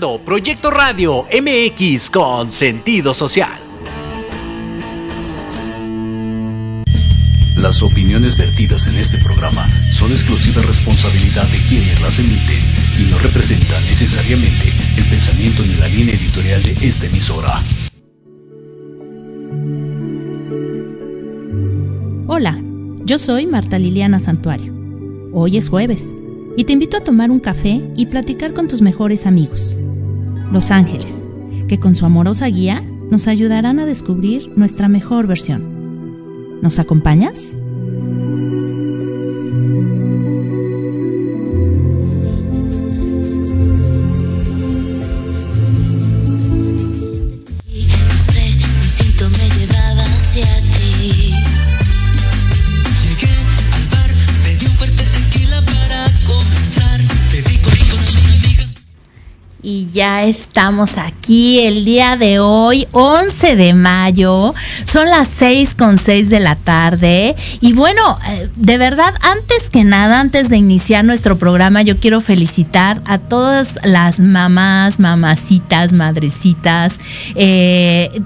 Escuchando Proyecto Radio MX con sentido social. Las opiniones vertidas en este programa son exclusiva responsabilidad de quienes las emiten y no representan necesariamente el pensamiento ni la línea editorial de esta emisora. Hola, yo soy Marta Liliana Santuario. Hoy es jueves y te invito a tomar un café y platicar con tus mejores amigos, los ángeles, que con su amorosa guía nos ayudarán a descubrir nuestra mejor versión. ¿Nos acompañas? Ya estamos aquí el día de hoy, 11 de mayo. Son las 6 con 6 de la tarde. Y bueno, eh, de verdad, antes que nada, antes de iniciar nuestro programa, yo quiero felicitar a todas las mamás, mamacitas, madrecitas, eh,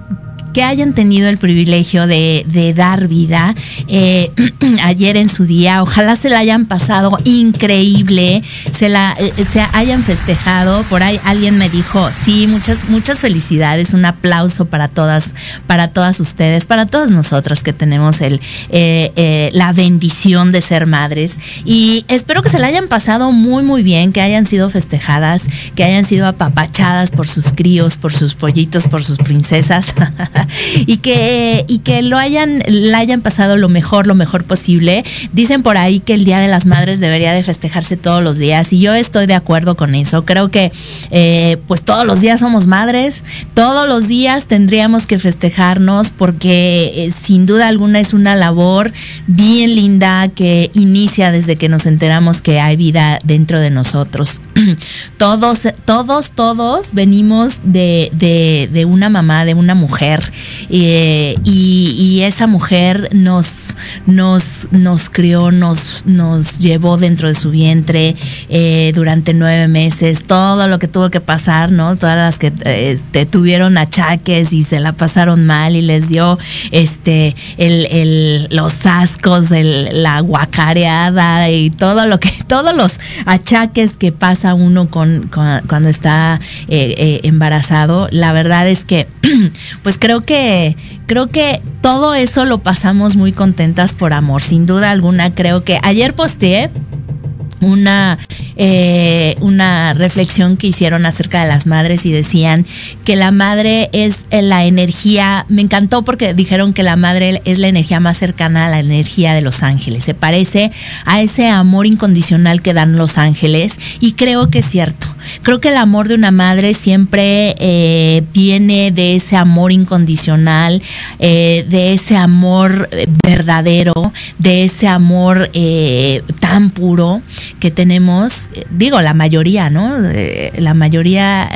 que hayan tenido el privilegio de, dar vida eh, ayer en su día. Ojalá se la hayan pasado increíble, se la eh, se hayan festejado. Por ahí alguien me dijo, sí, muchas, muchas felicidades, un aplauso para todas, para todas ustedes, para todas nosotras que tenemos el, eh, la bendición de ser madres. Y espero que se la hayan pasado muy, muy bien, que hayan sido festejadas, que hayan sido apapachadas por sus críos, por sus pollitos, por sus princesas. y que, y que lo hayan, la hayan pasado lo mejor, lo mejor posible. Dicen por ahí que el Día de las Madres debería de festejarse todos los días y yo estoy de acuerdo con eso. Creo que eh, pues todos los días somos madres, todos los días tendríamos que festejarnos porque eh, sin duda alguna es una labor bien linda que inicia desde que nos enteramos que hay vida dentro de nosotros. todos, todos, todos venimos de, de, de una mamá, de una mujer eh, y, esa mujer nos, nos, nos crió, nos, nos llevó dentro de su vientre eh, durante nueve meses, todo lo que tuvo que pasar, ¿no? Todas las que este, tuvieron achaques y se la pasaron mal y les dio este el, los ascos, la guacareada y todo lo que, todos los achaques que pasa uno con, cuando está eh, embarazado. La verdad es que, pues creo que creo que todo eso lo pasamos muy contentas por amor, sin duda alguna. Creo que ayer posteé una, eh, una reflexión que hicieron acerca de las madres y decían que la madre es la energía, me encantó porque dijeron que la madre es la energía más cercana a la energía de los ángeles, se parece a ese amor incondicional que dan los ángeles y creo que es cierto. Creo que el amor de una madre siempre eh, viene de ese amor incondicional, eh, de ese amor verdadero, de ese amor tan puro que tenemos, eh, digo, la mayoría, ¿no? Eh, la mayoría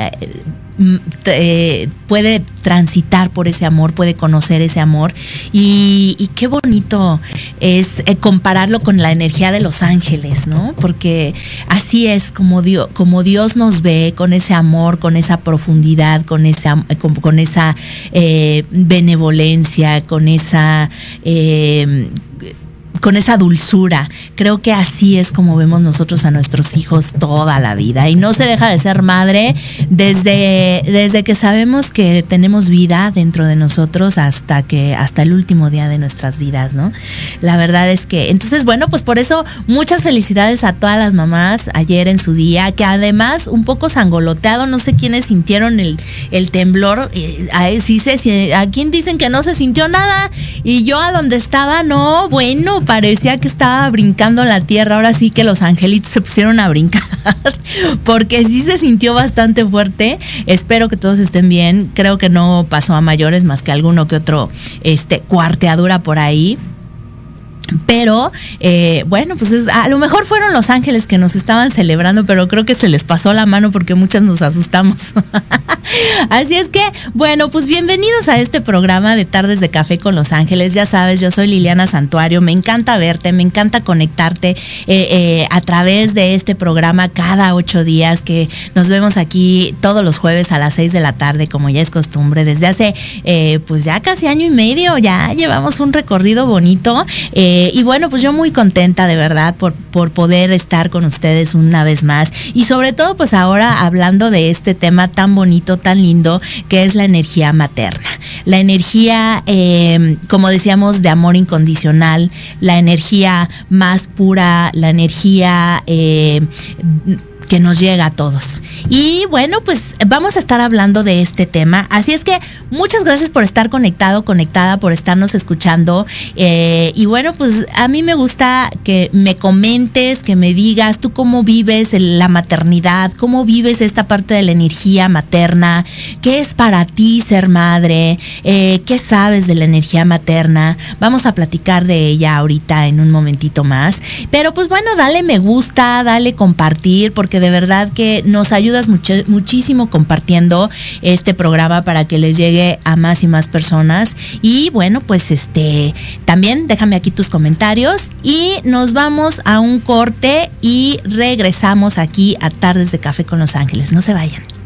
eh, puede transitar por ese amor, puede conocer ese amor. Y, qué bonito es compararlo con la energía de los ángeles, ¿no? Porque así es como Dios, como Dios nos ve, con ese amor, con esa profundidad, con esa, con, esa benevolencia, con esa con esa dulzura. Creo que así es como vemos nosotros a nuestros hijos toda la vida. Y no se deja de ser madre desde, desde que sabemos que tenemos vida dentro de nosotros hasta que, hasta el último día de nuestras vidas, ¿no? La verdad es que, entonces, bueno, pues por eso muchas felicidades a todas las mamás ayer en su día, que además un poco sangoloteado, no sé quiénes sintieron el, el temblor. Eh, sí sé, a quién dicen que no se sintió nada. Y yo a donde estaba, no, bueno, parecía que estaba brincando la tierra. Ahora sí que los angelitos se pusieron a brincar, porque sí se sintió bastante fuerte. Espero que todos estén bien. Creo que no pasó a mayores más que alguno que otro este, cuarteadura por ahí. Pero eh, bueno, pues a lo mejor fueron los ángeles que nos estaban celebrando, pero creo que se les pasó la mano porque muchas nos asustamos. Así es que, bueno, pues bienvenidos a este programa de Tardes de Café con los Ángeles. Ya sabes, yo soy Liliana Santuario, me encanta verte, me encanta conectarte eh, eh, a través de este programa cada ocho días que nos vemos aquí todos los jueves a las seis de la tarde, como ya es costumbre, desde hace pues ya casi año y medio, ya llevamos un recorrido bonito. Y bueno, pues yo muy contenta de verdad por, por poder estar con ustedes una vez más. Y sobre todo, pues ahora hablando de este tema tan bonito, tan lindo, que es la energía materna. La energía, em, como decíamos, de amor incondicional, la energía más pura, la energía eh, que nos llega a todos. Y bueno, pues vamos a estar hablando de este tema. Así es que muchas gracias por estar conectado, conectada, por estarnos escuchando. Eh, y bueno, pues a mí me gusta que me comentes, que me digas tú cómo vives la maternidad, cómo vives esta parte de la energía materna, qué es para ti ser madre, eh, qué sabes de la energía materna. Vamos a platicar de ella ahorita en un momentito más. Pero pues bueno, dale me gusta, dale compartir, porque de verdad que nos ayudas muchísimo compartiendo este programa para que les llegue a más y más personas. Y bueno, pues este, también déjame aquí tus comentarios y nos vamos a un corte y regresamos aquí a Tardes de Café con Los Ángeles. No se vayan.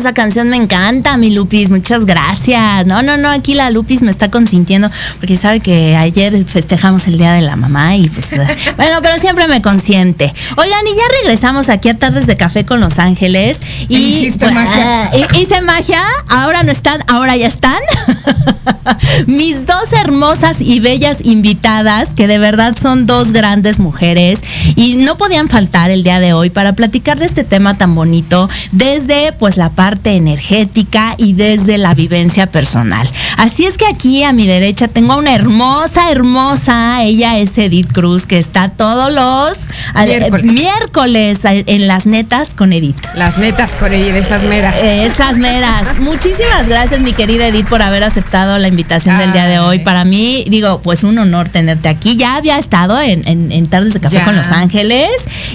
Esa canción me encanta, mi Lupis. Muchas gracias. No, no, no, aquí la Lupis me está consintiendo porque sabe que ayer festejamos el Día de la Mamá y pues, bueno, pero siempre me consiente. Oigan, y ya regresamos aquí a Tardes de Café con Los Ángeles. Y Hiciste pues, magia. hi- hice magia, ahora no están, ahora ya están. Mis dos hermosas y bellas invitadas, que de verdad son dos grandes mujeres y no podían faltar el día de hoy para platicar de este tema tan bonito desde pues la parte energética y desde la vivencia personal. Así es que aquí a mi derecha tengo a una hermosa, hermosa, ella es Edith Cruz, que está todos los al- Miércoles. miércoles en las netas con Edith. Las netas con de esas meras. Esas meras. Muchísimas gracias, mi querida Edith, por haber aceptado la invitación del día de hoy. Ay. Para mí, digo, pues un honor tenerte aquí. Ya había estado en, en- en Tardes de Café Ya. con Los Ángeles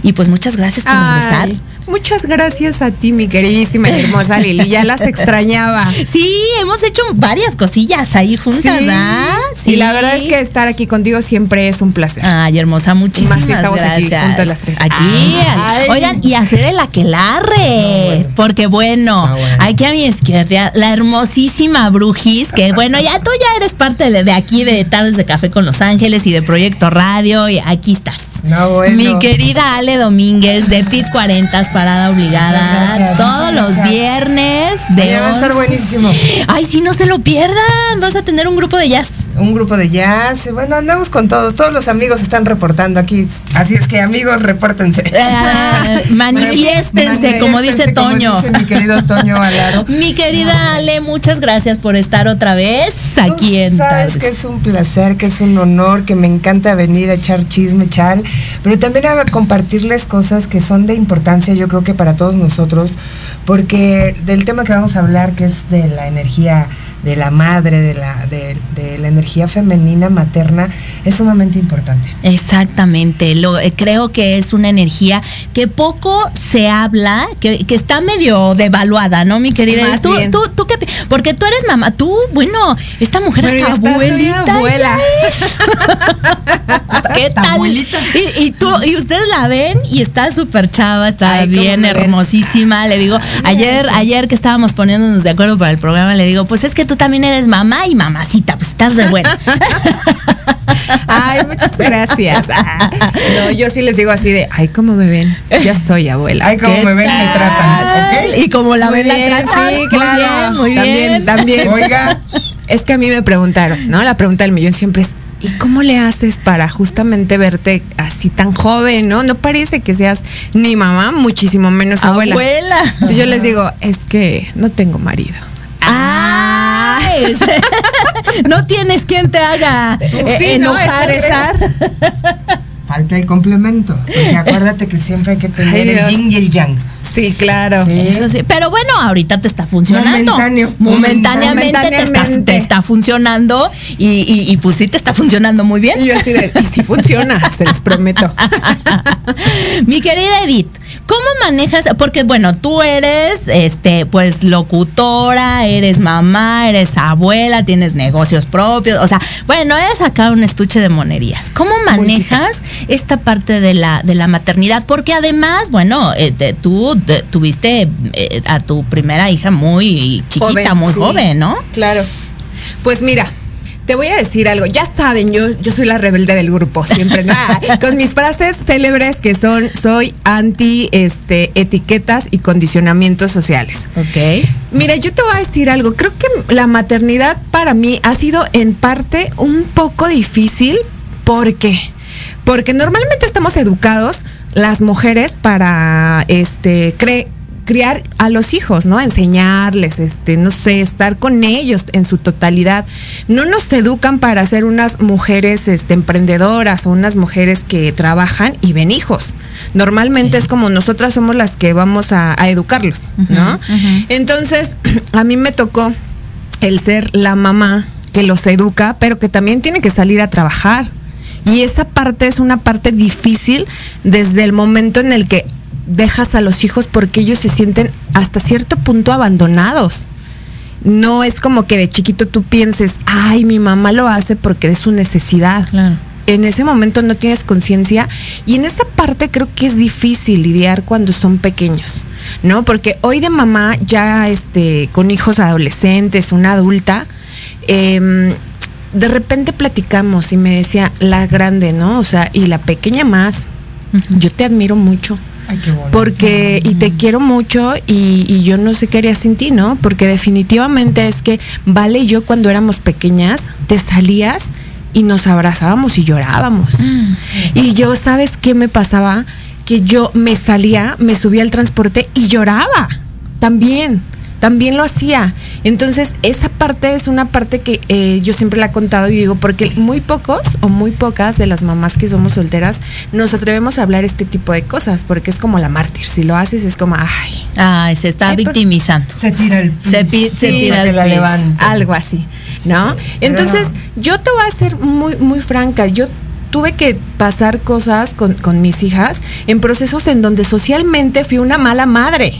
y pues muchas gracias por regresar. Muchas gracias a ti, mi queridísima y hermosa Lili. Ya las extrañaba. Sí, hemos hecho varias cosillas ahí juntas, Sí. ¿verdad? Y la verdad es que estar aquí contigo siempre es un placer. Ay, hermosa, muchísimas Más si estamos aquí gracias. juntas las tres. Aquí, Ay. oigan, y hacer el aquelarre, porque bueno, aquí a mi izquierda, la hermosísima Brujis, que bueno, ya tú ya eres parte de, de aquí de Tardes de Café con Los Ángeles y de Proyecto Radio, y aquí estás. No, bueno. Mi querida Ale Domínguez de Pit 40 Parada Obligada, gracias, todos los viernes de Oye, va a estar 11. buenísimo. Ay, sí, no se lo pierdan, vas a tener un grupo de jazz. Un grupo de jazz. Bueno, andamos con todos. Todos los amigos están reportando aquí. Así es que, amigos, repórtense. Eh, manifiéstense, como dice como Toño. dice mi querido Toño Alaro. Mi querida Ale, muchas gracias por estar otra vez aquí Tú en Sabes Tardes. que es un placer, que es un honor, que me encanta venir a echar chisme, chal, pero también a compartirles cosas que son de importancia, yo creo que para todos nosotros, porque del tema que vamos a hablar, que es de la energía de la madre, de la, de, de la energía femenina materna, es sumamente importante. Exactamente, lo, eh, creo que es una energía que poco se habla, que, que está medio devaluada, ¿no, mi querida? Más ¿Tú, bien. tú, tú qué porque tú eres mamá, tú, bueno, esta mujer Pero hasta abuelita. abuela. es. ¿Qué tal? Abuelita. Y, y tú, y ustedes la ven y está súper chava, está Ay, bien me ven. hermosísima. Le digo, ayer, ayer que estábamos poniéndonos de acuerdo para el programa, le digo, pues es que tú también eres mamá y mamacita, pues estás de buena. Ay, muchas gracias. Ah, No, yo sí les digo así de, ay, cómo me ven. Ya soy abuela. Ay, como ¿Qué me ven, me tratan. Y como la ven, la tratan. sí, Muy claro. bien, muy también, bien. también. Oiga. Es que a mí me preguntaron, ¿no? La pregunta del millón siempre es, ¿y cómo le haces para justamente verte así tan joven, no? No parece que seas ni mamá, muchísimo menos abuela. Abuela. Entonces yo les digo, es que no tengo marido. No tienes quien te haga eh, Sí, ¿no? enojar. Falta el complemento, porque acuérdate que siempre hay que tener Ay, el yin y el yang. Sí, claro. Eso sí, pero bueno, ahorita te está funcionando. Momentáneo. Momentáneamente, Te, está, Momentáneamente. te está funcionando y, y- y pues sí te está funcionando muy bien. Y yo así de, y sí funciona, se los prometo. Mi querida Edith, ¿cómo manejas? Porque bueno, tú eres, este, pues locutora, eres mamá, eres abuela, tienes negocios propios, o sea, bueno, es acá un estuche de monerías. ¿Cómo manejas esta parte de la de la maternidad? Porque además, bueno, eh, te- tú te- tuviste eh, a tu primera hija muy chiquita, Joven, muy sí. joven, ¿no? Claro. Pues mira, te voy a decir algo. Ya saben, yo, yo soy la rebelde del grupo, siempre. con mis frases célebres que son, soy anti este, etiquetas y condicionamientos sociales. Ok. Mira, yo te voy a decir algo. Creo que la maternidad para mí ha sido en parte un poco difícil. ¿Por qué? Porque normalmente estamos educados las mujeres para este cre- criar a los hijos, ¿no? Enseñarles, este, no sé, estar con ellos en su totalidad. No nos educan para ser unas mujeres este, emprendedoras o unas mujeres que trabajan y ven hijos. Normalmente es como nosotras somos las que vamos a, a educarlos, ¿no? Entonces, a mí me tocó el ser la mamá que los educa, pero que también tiene que salir a trabajar. Y esa parte es una parte difícil desde el momento en el que dejas a los hijos porque ellos se sienten hasta cierto punto abandonados. No es como que de chiquito tú pienses, ay, mi mamá lo hace porque es su necesidad. Claro. En ese momento no tienes conciencia y en esa parte creo que es difícil lidiar cuando son pequeños, ¿no? Porque hoy de mamá ya este con hijos adolescentes, una adulta, em, de repente platicamos y me decía la grande, ¿no? O sea, y la pequeña más. Yo te admiro mucho. Ay, qué bonito. Porque, y te quiero mucho y, y yo no sé qué haría sin ti, ¿no? Porque definitivamente es que Vale y yo cuando éramos pequeñas, te salías y nos abrazábamos y llorábamos. Y yo, ¿sabes qué me pasaba? Que yo me salía, me subía al transporte y lloraba. También, también lo hacía. Entonces, esa parte es una parte que eh, yo siempre la he contado y digo, porque muy pocos o muy pocas de las mamás que somos solteras nos atrevemos a hablar este tipo de cosas, porque es como la mártir. Si lo haces es como, ay, Ay, se está Ay, victimizando. Se tira el Se pi- se Sí, tira el la piso. levanta. algo así, ¿no? Sí, Entonces, no. yo te voy a ser muy, muy franca. Yo tuve que pasar cosas con, con mis hijas en procesos en donde socialmente fui una mala madre.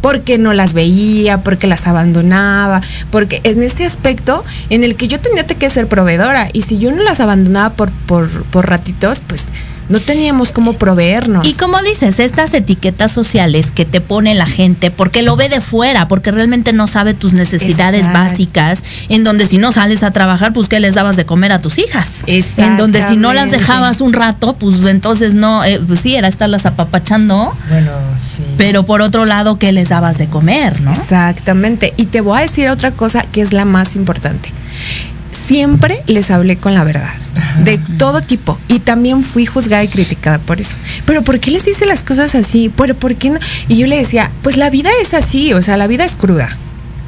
Porque no las veía, porque las abandonaba, porque en ese aspecto en el que yo tenía que ser proveedora. Y si yo no las abandonaba por, por, por ratitos, pues no teníamos cómo proveernos. Y como dices, estas etiquetas sociales que te pone la gente, porque lo ve de fuera, porque realmente no sabe tus necesidades Exacto. básicas, en donde si no sales a trabajar, pues ¿qué les dabas de comer a tus hijas? En donde si no las dejabas un rato, pues entonces no, eh, pues sí, era estarlas apapachando, Bueno, sí. pero por otro lado, ¿qué les dabas de comer, no? Exactamente. Y te voy a decir otra cosa que es la más importante. Siempre les hablé con la verdad, de todo tipo. Y también fui juzgada y criticada por eso. Pero ¿por qué les dice las cosas así? ¿Pero por qué no? Y yo le decía, pues la vida es así, o sea, la vida es cruda.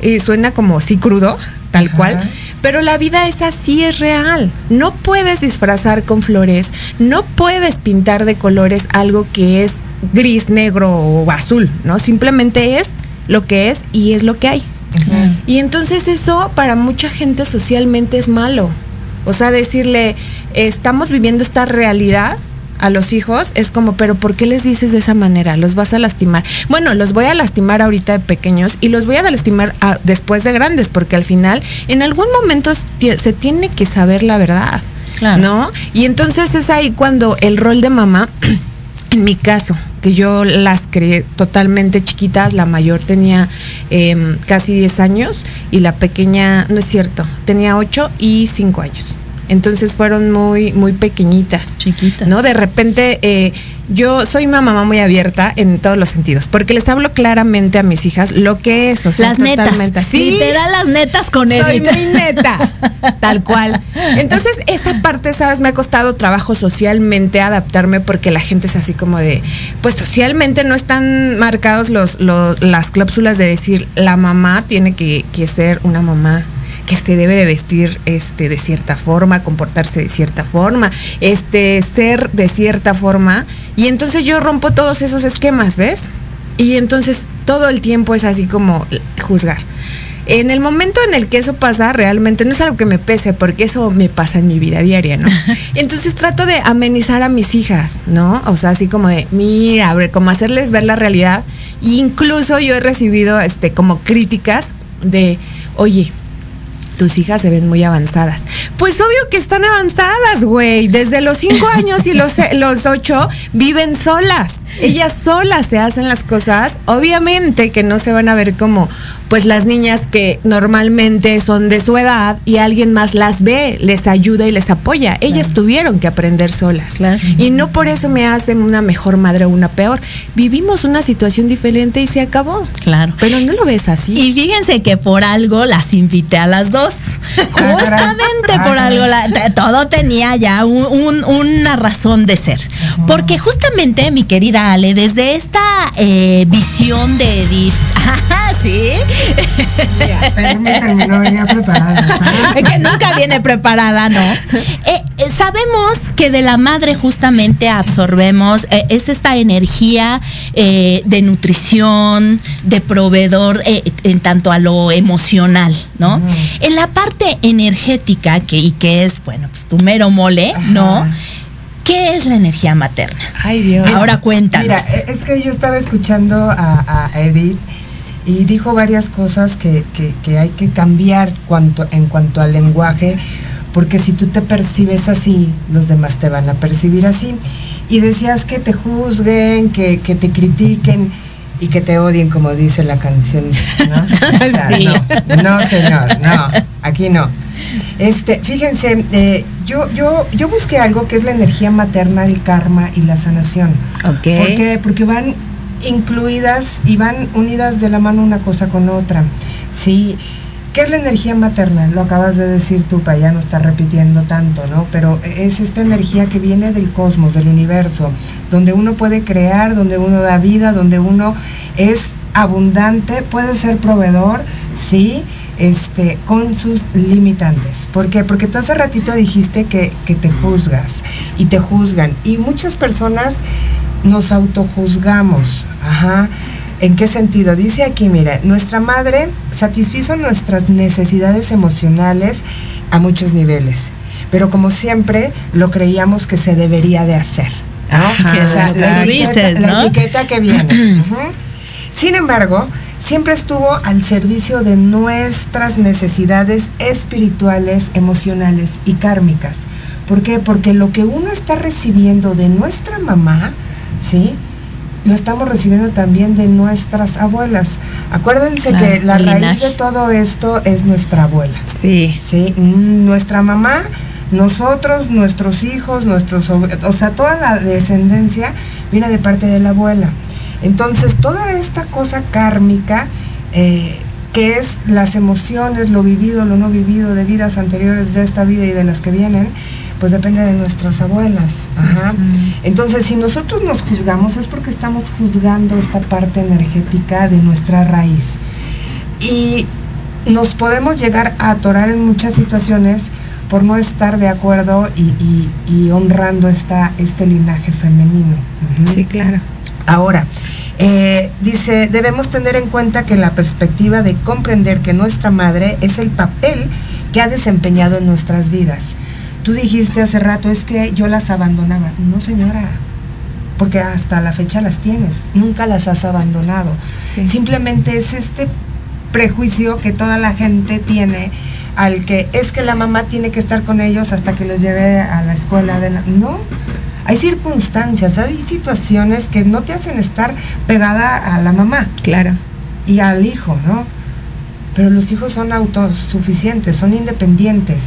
Y suena como sí crudo, tal Ajá. cual. Pero la vida es así, es real. No puedes disfrazar con flores, no puedes pintar de colores algo que es gris, negro o azul, ¿no? Simplemente es lo que es y es lo que hay. Y entonces eso para mucha gente socialmente es malo. O sea, decirle, estamos viviendo esta realidad a los hijos es como, pero ¿por qué les dices de esa manera? Los vas a lastimar. Bueno, los voy a lastimar ahorita de pequeños y los voy a lastimar a- después de grandes, porque al final, en algún momento se tiene que saber la verdad. Claro. ¿No? Y entonces es ahí cuando el rol de mamá, en mi caso, que yo las creé totalmente chiquitas, la mayor tenía em, casi 10 años y la pequeña, no es cierto, tenía 8 y 5 años. Entonces fueron muy, muy pequeñitas. Chiquitas. ¿No? De repente, eh, yo soy una mamá muy abierta en todos los sentidos, porque les hablo claramente a mis hijas lo que es, o sea, las netas. totalmente así. Literal, las netas con Soy Edith. muy neta, tal cual. Entonces, esa parte, ¿sabes? Me ha costado trabajo socialmente adaptarme porque la gente es así como de, pues socialmente no están marcados los, los- las cláusulas de decir, la mamá tiene que, que ser una mamá que se debe de vestir este de cierta forma, comportarse de cierta forma, este ser de cierta forma y entonces yo rompo todos esos esquemas, ¿ves? Y entonces todo el tiempo es así como juzgar. En el momento en el que eso pasa, realmente no es algo que me pese, porque eso me pasa en mi vida diaria, ¿no? Entonces trato de amenizar a mis hijas, ¿no? O sea, así como de, mira, a ver, como hacerles ver la realidad. E incluso yo he recibido, este, como críticas de, oye, tus hijas se ven muy avanzadas. Pues obvio que están avanzadas, güey. Desde los cinco años y los, los ocho viven solas. Ellas solas se hacen las cosas. Obviamente que no se van a ver como pues las niñas que normalmente son de su edad y alguien más las ve, les ayuda y les apoya. Ellas tuvieron que aprender solas. Claro. Y no por eso me hacen una mejor madre o una peor. Vivimos una situación diferente y se acabó. Claro. Pero no lo ves así. Y fíjense que por algo las invité a las dos. Ah. Justamente por Ah, algo, la- todo tenía ya un- un- una razón de ser. Porque justamente, mi querida Ale, desde esta eh, visión de Edith, Sí, Permítanme, no venía preparada. es que nunca viene preparada, ¿no? Eh, eh, sabemos que de la madre justamente absorbemos, eh, es esta energía de nutrición, de proveedor en tanto a lo emocional, ¿no? En la parte energética, que, y que es, bueno, pues tu mero mole, ¿no? ¿Qué es la energía materna? Ay, Dios. Ahora cuéntanos. Mira, es que yo estaba escuchando a, a Edith y dijo varias cosas que, que- que hay que cambiar cuanto, en cuanto al lenguaje, porque si tú te percibes así, los demás te van a percibir así. Y decías que te juzguen, que, que te critiquen y que te odien, como dice la canción. ¿no? O sea, Sí. no, no, señor, no, aquí no. Este, fíjense, eh, yo, yo, yo busqué algo que es la energía materna, el karma y la sanación. Ok. ¿Por qué? Porque van incluidas y van unidas de la mano una cosa con otra. Sí. ¿Qué es la energía materna? Lo acabas de decir tú, para ya no estar repitiendo tanto, ¿no? Pero es esta energía que viene del cosmos, del universo, donde uno puede crear, donde uno da vida, donde uno es abundante, puede ser proveedor, sí, este, con sus limitantes. ¿Por qué? Porque tú hace ratito dijiste que, que te juzgas y te juzgan. Y muchas personas nos autojuzgamos. Ajá. ¿En qué sentido? Dice aquí, mira, nuestra madre satisfizo nuestras necesidades emocionales a muchos niveles, pero como siempre lo creíamos que se debería de hacer. ¿no? Ajá, O sea, la, dices, etiqueta, la ¿no? etiqueta que viene. Sin embargo, siempre estuvo al servicio de nuestras necesidades espirituales, emocionales y kármicas. ¿Por qué? Porque lo que uno está recibiendo de nuestra mamá, ¿sí? Lo estamos recibiendo también de nuestras abuelas. Acuérdense Claro, que la raíz linaje. de todo esto es nuestra abuela. Sí. ¿sí? Mm, Nuestra mamá, nosotros, nuestros hijos, nuestros, o sea, toda la descendencia viene de parte de la abuela. Entonces, toda esta cosa kármica, eh, que es las emociones, lo vivido, lo no vivido de vidas anteriores de esta vida y de las que vienen, pues depende de nuestras abuelas. Ajá. Entonces, si nosotros nos juzgamos es porque estamos juzgando esta parte energética de nuestra raíz. Y nos podemos llegar a atorar en muchas situaciones por no estar de acuerdo y, y- y honrando esta, este linaje femenino. Sí, claro. Ahora, eh, dice, debemos tener en cuenta que la perspectiva de comprender que nuestra madre es el papel que ha desempeñado en nuestras vidas. Tú dijiste hace rato, es que yo las abandonaba. No, señora, porque hasta la fecha las tienes, nunca las has abandonado. Sí. Simplemente es este prejuicio que toda la gente tiene al que es que la mamá tiene que estar con ellos hasta que los lleve a la escuela de la... No, hay circunstancias, hay situaciones que no te hacen estar pegada a la mamá Claro. y al hijo, ¿no? Pero los hijos son autosuficientes, son independientes,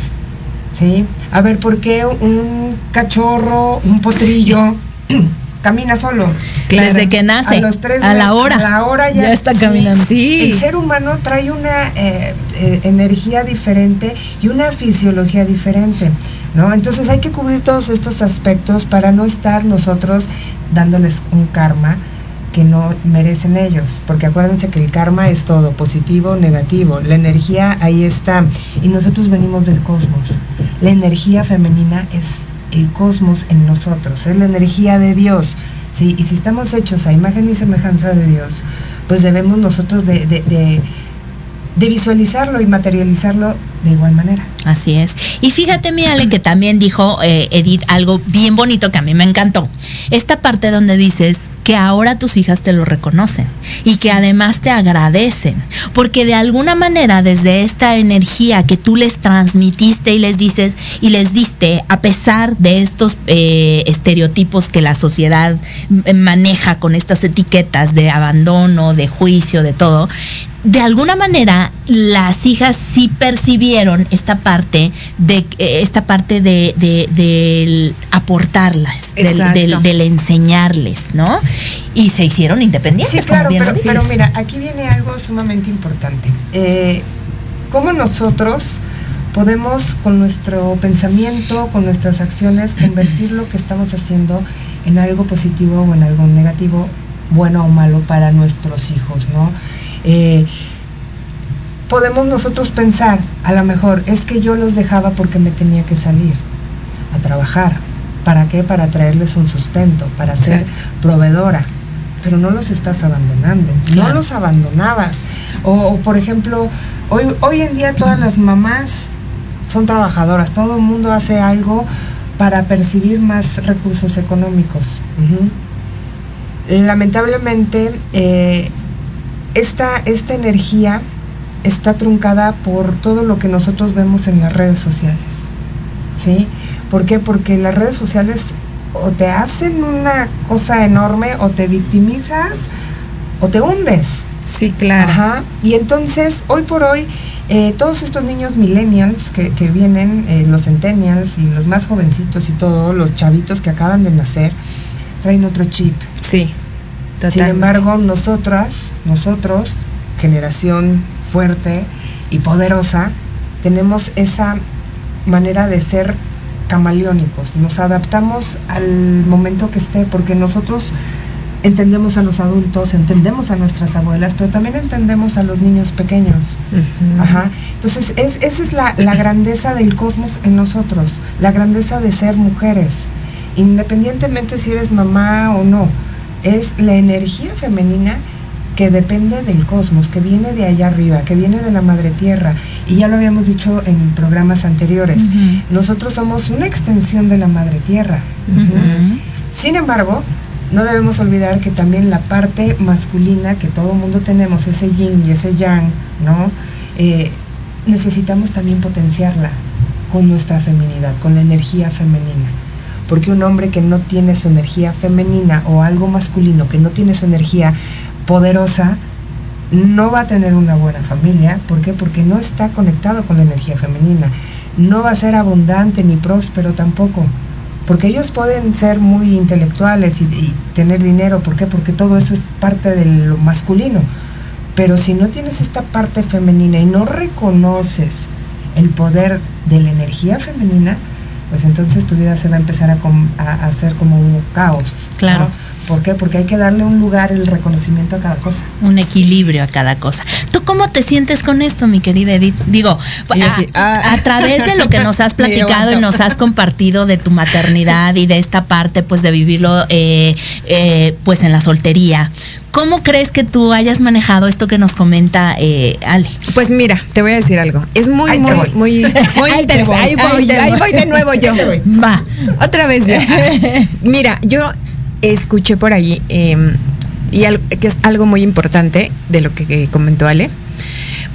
¿sí? A ver, ¿por qué un cachorro, un potrillo camina solo? Claro. Desde que nace, A los tres a la hora, A la hora ya, ya está caminando. Sí. El ser humano trae una eh, eh, energía diferente y una fisiología diferente, ¿no? Entonces hay que cubrir todos estos aspectos para no estar nosotros dándoles un karma que no merecen ellos, porque acuérdense que el karma es todo, positivo, negativo, la energía ahí está y nosotros venimos del cosmos. La energía femenina es el cosmos en nosotros, es la energía de Dios, ¿sí? Y si estamos hechos a imagen y semejanza de Dios, pues debemos nosotros de, de- de- visualizarlo y materializarlo de igual manera. Así es. Y fíjate, mi Ale, que también dijo eh, Edith algo bien bonito que a mí me encantó. Esta parte donde dices que ahora tus hijas te lo reconocen y que además te agradecen, porque de alguna manera desde esta energía que tú les transmitiste y les dices y les diste, a pesar de estos eh, estereotipos que la sociedad m- maneja con estas etiquetas de abandono, de juicio, de todo, de alguna manera las hijas sí percibieron esta parte de eh, esta parte de, de- del aportarlas, del, Exacto. del- del enseñarles, ¿no? Y se hicieron independientes. Sí, claro, pero mira, aquí viene algo sumamente importante. Eh, ¿Cómo nosotros podemos con nuestro pensamiento, con nuestras acciones, convertir lo que estamos haciendo en algo positivo o en algo negativo, bueno o malo para nuestros hijos, ¿no? Eh, podemos nosotros pensar, a lo mejor, es que yo los dejaba porque me tenía que salir a trabajar. ¿Para qué? Para traerles un sustento, para ser proveedora. Pero no los estás abandonando, no los abandonabas. O, o, por ejemplo, hoy, hoy en día todas las mamás son trabajadoras, todo el mundo hace algo para percibir más recursos económicos. Lamentablemente, eh, esta, esta energía está truncada por todo lo que nosotros vemos en las redes sociales. ¿Sí? ¿Por qué? Porque las redes sociales o te hacen una cosa enorme o te victimizas o te hundes. Sí, claro. Ajá. Y entonces, hoy por hoy, eh, todos estos niños millennials que, que vienen, eh, los centennials y los más jovencitos y todos los chavitos que acaban de nacer, traen otro chip. Sí. Sin embargo, nosotras, nosotros, generación fuerte y poderosa, tenemos esa manera de ser camaleónicos. Nos adaptamos al momento que esté, porque nosotros entendemos a los adultos, entendemos a nuestras abuelas, pero también entendemos a los niños pequeños. Ajá. Entonces, es, esa es la, la grandeza del cosmos en nosotros, la grandeza de ser mujeres, independientemente si eres mamá o no. Es la energía femenina que depende del cosmos, que viene de allá arriba, que viene de la madre tierra. Y ya lo habíamos dicho en programas anteriores. Nosotros somos una extensión de la madre tierra. Sin embargo, no debemos olvidar que también la parte masculina que todo mundo tenemos, ese yin y ese yang, ¿no? Eh, necesitamos también potenciarla con nuestra feminidad, con la energía femenina. Porque un hombre que no tiene su energía femenina o algo masculino que no tiene su energía poderosa, no va a tener una buena familia. ¿Por qué? Porque no está conectado con la energía femenina. No va a ser abundante ni próspero tampoco. Porque ellos pueden ser muy intelectuales y, tener dinero. ¿Por qué? Porque todo eso es parte de lo masculino. Pero si no tienes esta parte femenina y no reconoces el poder de la energía femenina, pues entonces tu vida se va a empezar a, com- a- a hacer como un caos. Claro. ¿no? ¿Por qué? Porque hay que darle un lugar, el reconocimiento a cada cosa. Un equilibrio a cada cosa. ¿Tú cómo te sientes con esto, mi querida Edith? Digo, a, ah. a través de lo que nos has platicado y nos has compartido de tu maternidad y de esta parte, pues, de vivirlo, eh, eh, pues, en la soltería. ¿Cómo crees que tú hayas manejado esto que nos comenta eh, Ale? Pues mira, te voy a decir algo. Es muy, Ahí muy, voy. muy, muy Ahí interesante. voy, Ahí voy, ahí te ahí voy. voy de nuevo yo. Va. Otra vez yo. Mira, yo escuché por ahí eh, y al- que es algo muy importante de lo que, que comentó Ale.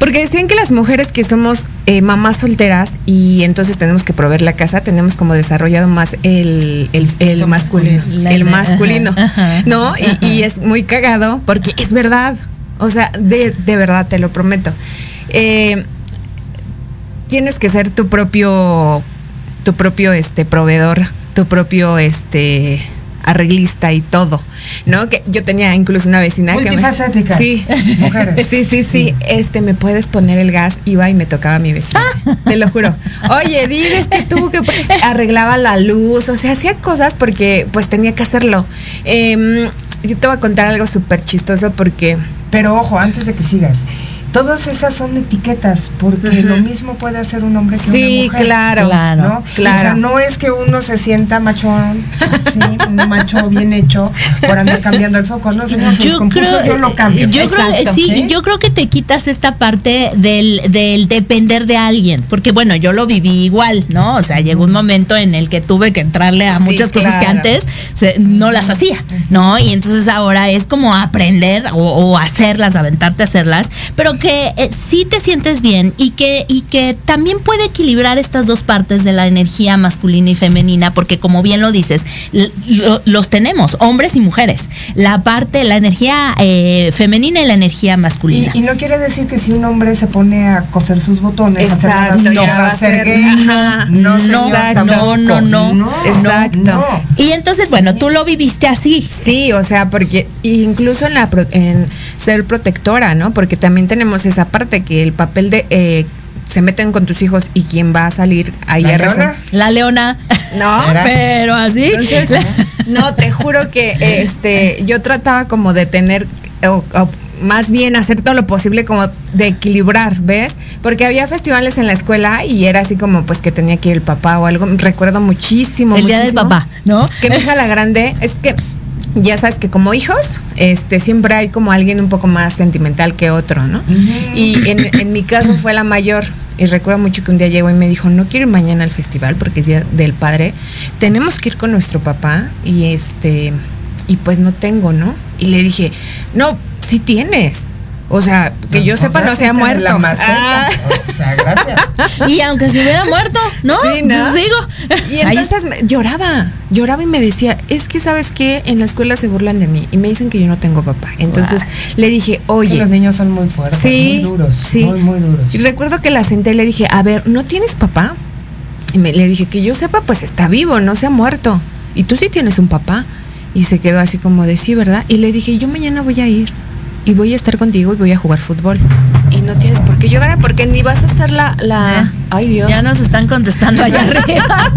Porque decían que las mujeres que somos eh, mamás solteras y entonces tenemos que proveer la casa, tenemos como desarrollado más el, el, el masculino. La- El masculino. ajá, ¿No? Y es muy cagado porque es verdad. O sea, de, de verdad, te lo prometo. Eh, tienes que ser tu propio tu propio este proveedor, tu propio este arreglista y todo, ¿no? Que yo tenía incluso una vecina que me- Sí. mujeres. Sí, sí, sí, este me puedes poner el gas, iba y me tocaba a mi vecina. Te lo juro. Oye, diles que tú que arreglaba la luz, o sea, hacía cosas porque pues tenía que hacerlo. Em, yo te voy a contar algo súper chistoso porque Pero ojo, antes de que sigas, todas esas son etiquetas, porque lo mismo puede hacer un hombre que Sí, una mujer. claro. Claro. ¿no? claro. O sea, no es que uno se sienta machón, sí, un macho bien hecho por andar cambiando el foco, no, señor, se descompuso, yo lo cambio. Yo creo, Exacto. sí, ¿Sí? y yo creo que te quitas esta parte del, del depender de alguien, porque bueno, yo lo viví igual, ¿no? O sea, llegó un momento en el que tuve que entrarle a Sí, muchas cosas que antes se- no las hacía, ¿no? Y entonces ahora es como aprender o, o hacerlas, aventarte a hacerlas, pero que eh, sí te sientes bien y que, y que también puede equilibrar estas dos partes de la energía masculina y femenina, porque como bien lo dices, lo- los tenemos, hombres y mujeres. La parte, la energía eh, femenina y la energía masculina. Y, y no quiere decir que si un hombre se pone a coser sus botones, a hacer Exacto, las- ya no va a ser- gay, ajá. no, No, exacto. tampoco. no, no, no, exacto. no. Y entonces, bueno, tú lo viviste así. Sí, o sea, porque incluso en la pro- en ser protectora, ¿no? Porque también tenemos esa parte que el papel de eh, se meten con tus hijos y quién va a salir ahí ¿La a leona? La leona. No, ¿Era? Pero así. Entonces, no, te juro que este, yo trataba como de tener, o, o más bien hacer todo lo posible como de equilibrar, ¿ves? Porque había festivales en la escuela y era así como pues que tenía que ir el papá o algo. Recuerdo muchísimo. el día del muchísimo papá, ¿no? Que mi hija la grande, es que ya sabes que como hijos, este, siempre hay como alguien un poco más sentimental que otro, ¿no? Y en, en mi caso fue la mayor. Y recuerdo mucho que un día llegó y me dijo, no quiero ir mañana al festival porque es día del padre. Tenemos que ir con nuestro papá y este, y pues no tengo, ¿no? Y le dije, no, sí tienes. O sea, que yo sepa no se ha muerto. La maceta. Ah. O sea, gracias. Y aunque se hubiera muerto, ¿no? Sí, ¿no? Les digo. Y entonces me- lloraba, lloraba y me decía, es que sabes qué, en la escuela se burlan de mí y me dicen que yo no tengo papá. Entonces le dije, Que oye, los niños son muy fuertes, sí, muy duros, sí. muy, muy duros. Y recuerdo que la senté y le dije, a ver, ¿no tienes papá? Y me, le dije, que yo sepa, pues está vivo, no se ha muerto. Y tú sí tienes un papá. Y se quedó así como de sí, ¿verdad? Y le dije, yo mañana voy a ir y voy a estar contigo y voy a jugar fútbol. Y no tienes por qué llorar porque ni vas a hacer la... la... Ay, Dios. Ya nos están contestando allá arriba.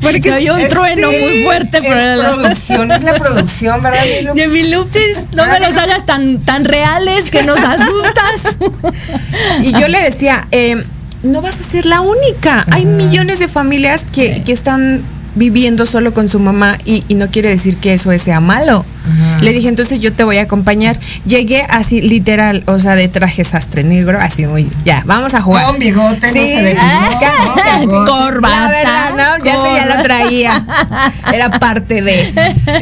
Porque se oyó un trueno sí, muy fuerte es el producción, es la producción, ¿verdad? mi Lu? De mi Lupis, no me los hagas tan, tan reales que nos asustas. Y yo le decía, eh, no vas a ser la única. Hay millones de familias que, que están viviendo solo con su mamá y, y no quiere decir que eso sea malo. Le dije, entonces yo te voy a acompañar. Llegué así literal, o sea, de traje sastre negro, así muy, ya, vamos a jugar. Con bigote, no Sí. se Ah, ¿no? Corbata. La verdad, no, ya sé, ya lo traía. Era parte de.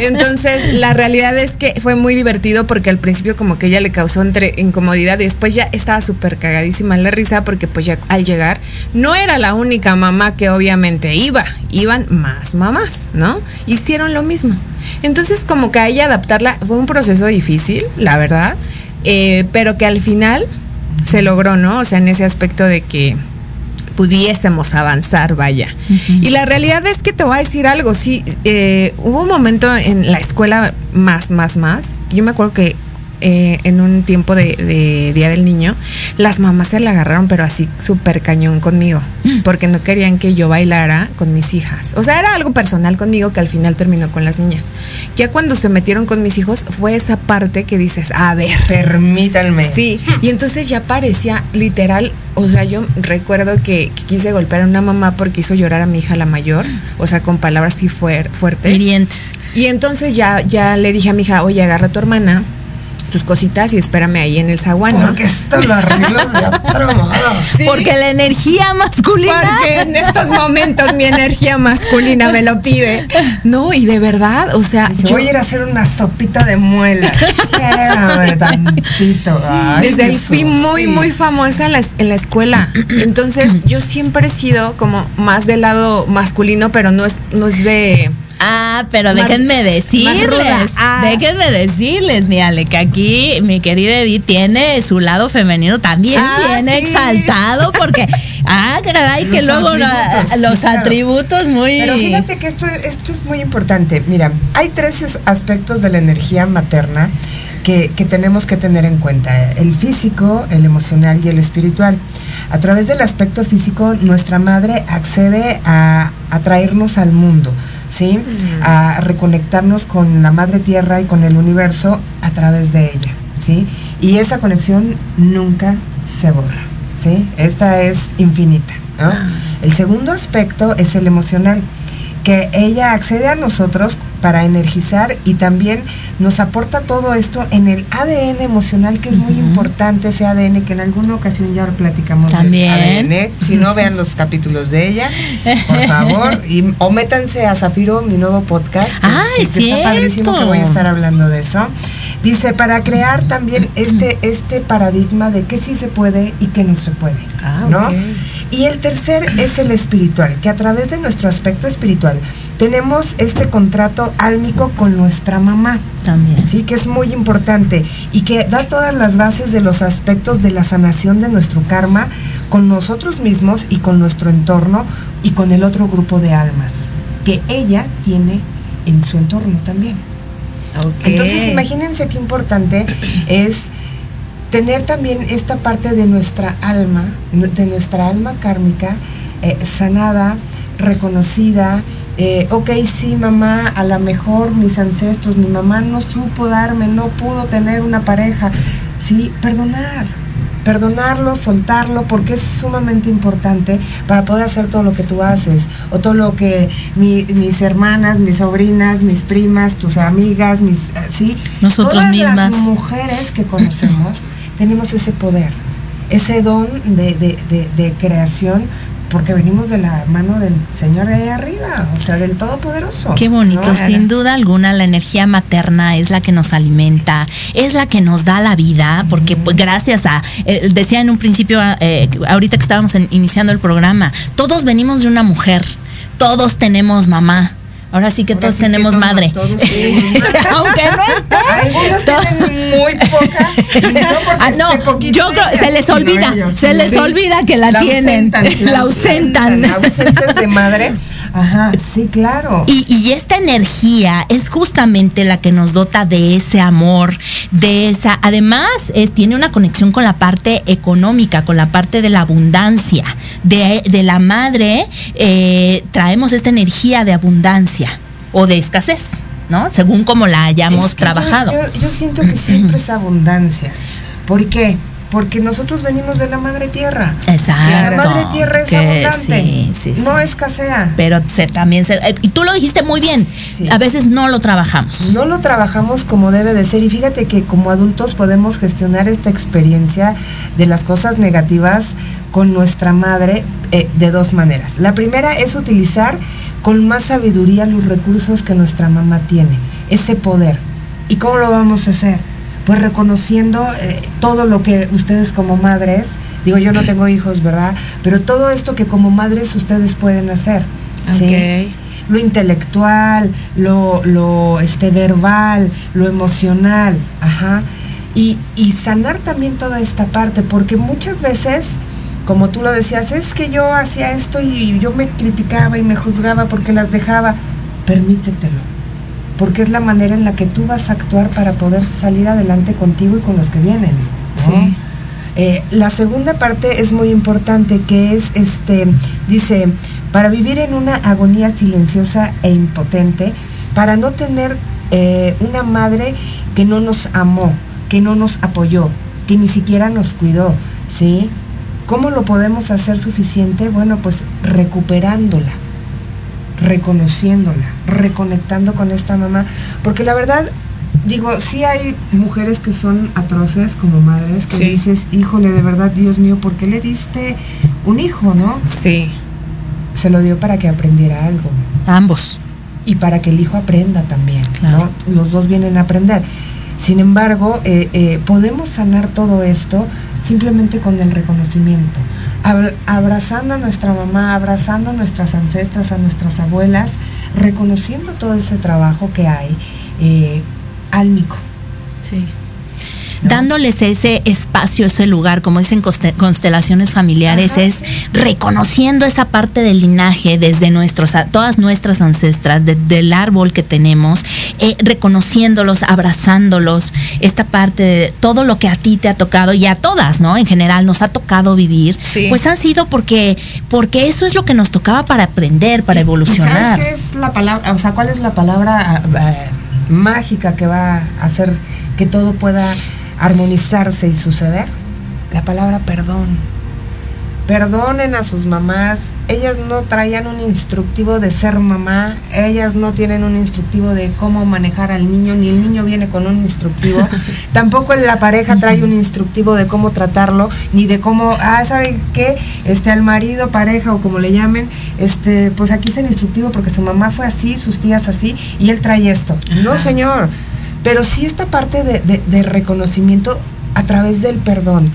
Entonces, la realidad es que fue muy divertido porque al principio como que ella le causó entre incomodidad y después ya estaba súper cagadísima en la risa porque pues ya al llegar no era la única mamá que obviamente iba, iban más mamás, ¿no? Hicieron lo mismo. Entonces, como que a ella adaptarla fue un proceso difícil, la verdad, eh, pero que al final se logró, ¿no? O sea, en ese aspecto de que pudiésemos avanzar, vaya. Y la realidad es que te voy a decir algo, sí, eh, hubo un momento en la escuela más, más, más, yo me acuerdo que eh, en un tiempo de, de Día del Niño, las mamás se la agarraron, pero así súper cañón conmigo, porque no querían que yo bailara con mis hijas. O sea, era algo personal conmigo que al final terminó con las niñas. Ya cuando se metieron con mis hijos, fue esa parte que dices, a ver, Permítanme. Sí, y entonces ya parecía literal, o sea, yo recuerdo que, que quise golpear a una mamá porque hizo llorar a mi hija la mayor, o sea, con palabras así fuer- fuertes. Hirientes. Y entonces ya, ya le dije a mi hija, oye, agarra a tu hermana, tus cositas y espérame ahí en el zaguán, ¿no? Porque esto lo arreglo de otro modo. Sí, Porque la energía masculina. porque en estos momentos mi energía masculina me lo pide. No, y de verdad, o sea, Dice, yo voy a ir a hacer una sopita de muelas. Tantito. Ay, Desde ahí fui muy, muy famosa en la, en la escuela. Entonces, yo siempre he sido como más del lado masculino, pero no es, no es de. Ah, pero Más- déjenme decirles. Ah. déjenme decirles, mírale, que aquí mi querida Edith tiene su lado femenino también Ah, bien sí. exaltado porque, ah, caray, que Los luego atributos, los sí, claro. atributos muy... Pero fíjate que esto, esto es muy importante. Mira, hay tres es- aspectos de la energía materna que, que tenemos que tener en cuenta. El físico, el emocional y el espiritual. A través del aspecto físico, nuestra madre accede a, a traernos al mundo. ¿Sí? A reconectarnos con la madre tierra y con el universo a través de ella, ¿sí? Y esa conexión nunca se borra, ¿sí? Esta es infinita, ¿no? El segundo aspecto es el emocional, que ella accede a nosotros para energizar y también nos aporta todo esto en el ADN emocional, que es muy importante, ese ADN que en alguna ocasión ya platicamos También. del ADN. Si no, vean los capítulos de ella, por favor, y, o métanse a Zafiro, mi nuevo podcast. Ah, que- es que está padrísimo que voy a estar hablando de eso. Dice, para crear también este, este paradigma de qué sí se puede y qué no se puede. Ah, ¿no? Y el tercer es el espiritual, que a través de nuestro aspecto espiritual tenemos este contrato álmico con nuestra mamá. También. Sí, que es muy importante y que da todas las bases de los aspectos de la sanación de nuestro karma con nosotros mismos y con nuestro entorno y con el otro grupo de almas que ella tiene en su entorno también. Entonces imagínense qué importante es tener también esta parte de nuestra alma, de nuestra alma kármica, eh, sanada, reconocida. Eh, ok, sí, mamá, a lo mejor mis ancestros, mi mamá no supo darme, no pudo tener una pareja. Sí, perdonar, perdonarlo, soltarlo, porque es sumamente importante para poder hacer todo lo que tú haces, o todo lo que mi- mis hermanas, mis sobrinas, mis primas, tus amigas, mis, eh, sí, Nosotros Todas mismas. las mujeres que conocemos tenemos ese poder, ese don de, de- de- de creación, porque venimos de la mano del Señor de ahí arriba, o sea, del Todopoderoso. Qué bonito, ¿no? sin duda alguna la energía materna es la que nos alimenta, es la que nos da la vida, porque pues, gracias a, eh, decía en un principio, eh, ahorita que estábamos en- iniciando el programa, todos venimos de una mujer, todos tenemos mamá. Ahora sí que Ahora todos sí que tenemos todos- madre. todos madre. Aunque no esté. Algunos tienen muy poca, no porque Ah, no, yo creo- ellas, se les olvida, ellos. se les olvida que la tienen, la ausentan. ausentes de madre. Ajá, sí, claro. Y, y esta energía es justamente la que nos dota de ese amor, de esa. Además, es- tiene una conexión con la parte económica, con la parte de la abundancia. De, de la madre eh, traemos esta energía de abundancia o de escasez, ¿no? Según como la hayamos Es que yo- trabajado. Yo, yo siento que siempre es abundancia. ¿Por qué? Porque nosotros venimos de la madre tierra. Exacto. La madre tierra es que abundante. sí, sí, sí. No escasea. Pero se, también se, eh, y tú lo dijiste muy bien. Sí. A veces no lo trabajamos. No lo trabajamos como debe de ser y fíjate que como adultos podemos gestionar esta experiencia de las cosas negativas con nuestra madre eh, de dos maneras. La primera es utilizar con más sabiduría los recursos que nuestra mamá tiene, ese poder. ¿Y cómo lo vamos a hacer? Pues reconociendo eh, todo lo que ustedes como madres, digo yo no tengo hijos, ¿verdad? Pero todo esto que como madres ustedes pueden hacer. lo intelectual, lo, lo este, verbal, lo emocional, ajá. Y, y sanar también toda esta parte, porque muchas veces, como tú lo decías, es que yo hacía esto y yo me criticaba y me juzgaba porque las dejaba. Permítetelo, porque es la manera en la que tú vas a actuar para poder salir adelante contigo y con los que vienen. ¿no? Sí. Eh, la segunda parte es muy importante, que es, este, dice, para vivir en una agonía silenciosa e impotente, para no tener eh, una madre que no nos amó, que no nos apoyó, que ni siquiera nos cuidó, ¿sí? ¿Cómo lo podemos hacer suficiente? Bueno, pues recuperándola, reconociéndola, reconectando con esta mamá, porque la verdad, digo, sí hay mujeres que son atroces como madres, que Sí. dices, híjole, de verdad, Dios mío, ¿por qué le diste un hijo, no? Sí. Se lo dio para que aprendiera algo Ambos. y para que el hijo aprenda también, Claro. ¿no? Los dos vienen a aprender. Sin embargo, eh, eh, podemos sanar todo esto simplemente con el reconocimiento. Ab- abrazando a nuestra mamá, abrazando a nuestras ancestras, a nuestras abuelas, reconociendo todo ese trabajo que hay eh, álmico. Dándoles ese espacio, ese lugar, como dicen conste- constelaciones familiares, Ajá, es reconociendo esa parte del linaje desde nuestros, todas nuestras ancestras, de- del árbol que tenemos, eh, reconociéndolos, abrazándolos, esta parte de todo lo que a ti te ha tocado y a todas, ¿no? En general nos ha tocado vivir, Sí. pues han sido porque, porque eso es lo que nos tocaba para aprender, para ¿Y- y evolucionar. ¿Sabes qué es la palabra? O sea, ¿cuál es la palabra ah, ah, mágica que va a hacer que todo pueda armonizarse y suceder? La palabra perdón. Perdonen a sus mamás. Ellas no traían un instructivo de ser mamá. Ellas no tienen un instructivo de cómo manejar al niño, ni el niño viene con un instructivo. Tampoco la pareja trae un instructivo de cómo tratarlo, ni de cómo, ah, ¿saben qué? Este, al marido, pareja o como le llamen, este, pues aquí está el instructivo porque su mamá fue así, sus tías así, y él trae esto. No, señor. Pero sí esta parte de, de- de reconocimiento a través del perdón.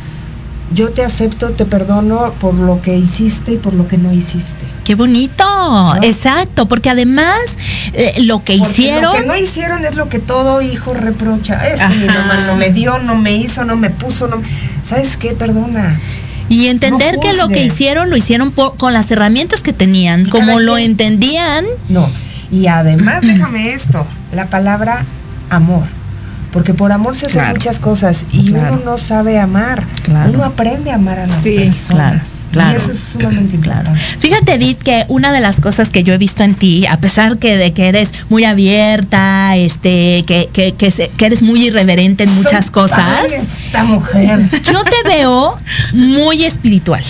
Yo te acepto, te perdono por lo que hiciste y por lo que no hiciste. Qué bonito, exacto, porque además eh, lo que Porque hicieron... Lo que no hicieron es lo que todo hijo reprocha. Mi mamá no me dio, no me hizo, no me puso, no. ¿Sabes qué? Perdona. Y entender No que lo que hicieron lo hicieron por- con las herramientas que tenían, como lo entendían. No. Y además, déjame esto, la palabra amor. porque por amor se hacen Claro. muchas cosas y Claro. uno no sabe amar, Claro. uno aprende a amar a las Sí, personas. claro, Y eso es sumamente Claro. importante. Fíjate, Edith, que una de las cosas que yo he visto en ti, a pesar que de que eres muy abierta, este, que, que, que, se- que eres muy irreverente en muchas Soy cosas, Esta mujer. yo te veo muy espiritual.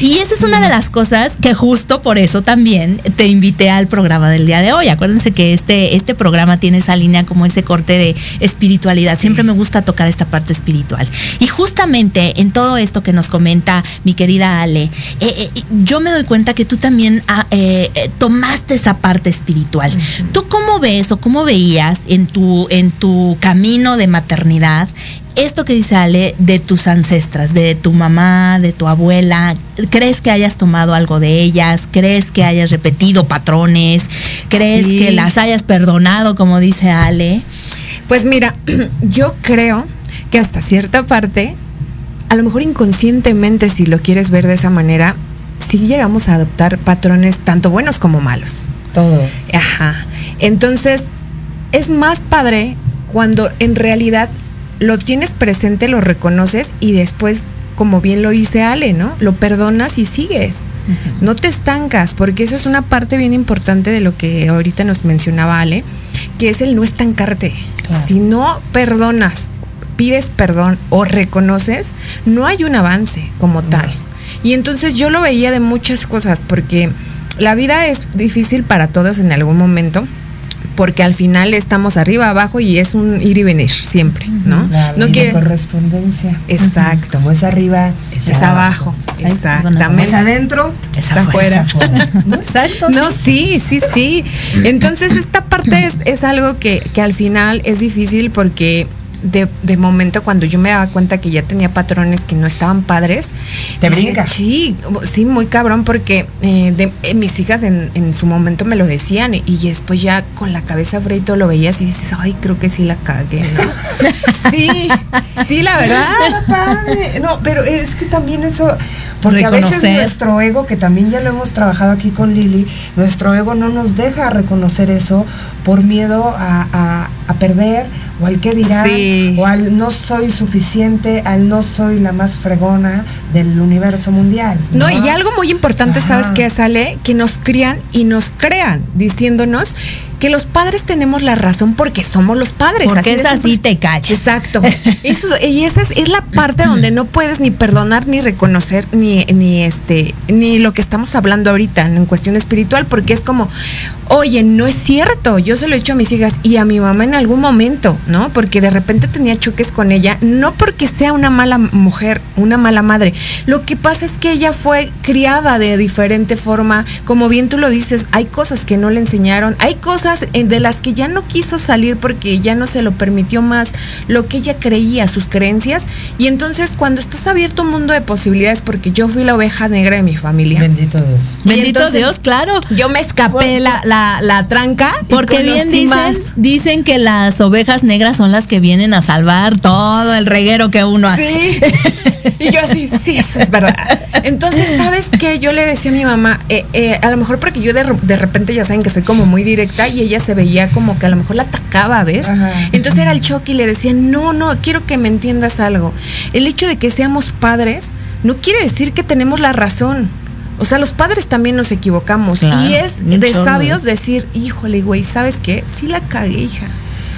Y esa es una de las cosas que justo por eso también te invité al programa del día de hoy. Acuérdense que este, este programa tiene esa línea como ese corte de espiritualidad. Siempre me gusta tocar esta parte espiritual. Y justamente en todo esto que nos comenta mi querida Ale, eh, eh, yo me doy cuenta que tú también ah, eh, tomaste esa parte espiritual. ¿Tú cómo ves o cómo veías en tu, en tu camino de maternidad esto que dice Ale de tus ancestras, de tu mamá, de tu abuela, ¿crees que hayas tomado algo de ellas? ¿Crees que hayas repetido patrones? ¿Crees Sí. que las hayas perdonado, como dice Ale? Pues mira, yo creo que hasta cierta parte, a lo mejor inconscientemente, si lo quieres ver de esa manera, sí llegamos a adoptar patrones tanto buenos como malos. Todo. Ajá. Entonces, es más padre cuando en realidad lo tienes presente, lo reconoces y después, como bien lo dice Ale, ¿no? Lo perdonas y sigues. No te estancas, porque esa es una parte bien importante de lo que ahorita nos mencionaba Ale, que es el no estancarte. Claro. Si no perdonas, pides perdón o reconoces, no hay un avance como tal. Y entonces yo lo veía de muchas cosas, porque la vida es difícil para todos en algún momento, porque al final estamos arriba, abajo y es un ir y venir siempre, ¿no? La, no quiere. correspondencia. Exacto. Como es arriba, es, Es abajo. Es Exactamente. adentro, Es afuera. es afuera. ¿No? Exacto. No, sí, sí, sí. Entonces esta parte es, es algo que, que al final es difícil porque de, de momento cuando yo me daba cuenta que ya tenía patrones que no estaban padres, Te brincas. Sí, sí, muy cabrón porque eh, de- eh, mis hijas en, en su momento me lo decían y después ya con la cabeza todo lo veías y dices, ay, creo que sí la cagué, ¿no? sí, sí, la verdad. Padre. No, pero es que también eso, porque a veces nuestro ego, que también ya lo hemos trabajado aquí con Lili, nuestro ego no nos deja reconocer eso por miedo a, a- a perder o al que dirán Sí. o al no soy suficiente, al no soy la más fregona del universo mundial. No, y algo muy importante, ¿sabes qué sale? Que nos crían y nos crean, diciéndonos que los padres tenemos la razón porque somos los padres. Porque es de así, te calles. Exacto. Eso, y esa es, es la parte donde no puedes ni perdonar, ni reconocer, ni, ni este, ni lo que estamos hablando ahorita en cuestión espiritual, porque es como, oye, no es cierto. Yo se lo he dicho a mis hijas y a mi mamá en algún momento, ¿no? Porque de repente tenía choques con ella, no porque sea una mala mujer, una mala madre. Lo que pasa es que ella fue criada de diferente forma. Como bien tú lo dices, hay cosas que no le enseñaron, hay cosas eh, de las que ya no quiso salir porque ya no se lo permitió más lo que ella creía, sus creencias. Y entonces cuando estás abierto a un mundo de posibilidades, porque yo fui la oveja negra de mi familia. Bendito Dios. Y Bendito entonces- Dios, claro. Yo me escapé la, la, la tranca. Porque bien dicen, dicen que las ovejas negras son las que vienen a salvar todo el reguero que uno hace. Sí. Y yo así, sí, eso es verdad. Entonces, ¿sabes qué? Yo le decía a mi mamá, eh, eh, a lo mejor porque yo de, de repente ya saben que soy como muy directa y ella se veía como que a lo mejor la atacaba, ¿ves? Ajá. Entonces era el choque y le decía, no, no, quiero que me entiendas algo. El hecho de que seamos padres no quiere decir que tenemos la razón. O sea, los padres también nos equivocamos. Claro, y es de chorro sabios de- decir, híjole, güey, ¿sabes qué? Sí la cagué, hija.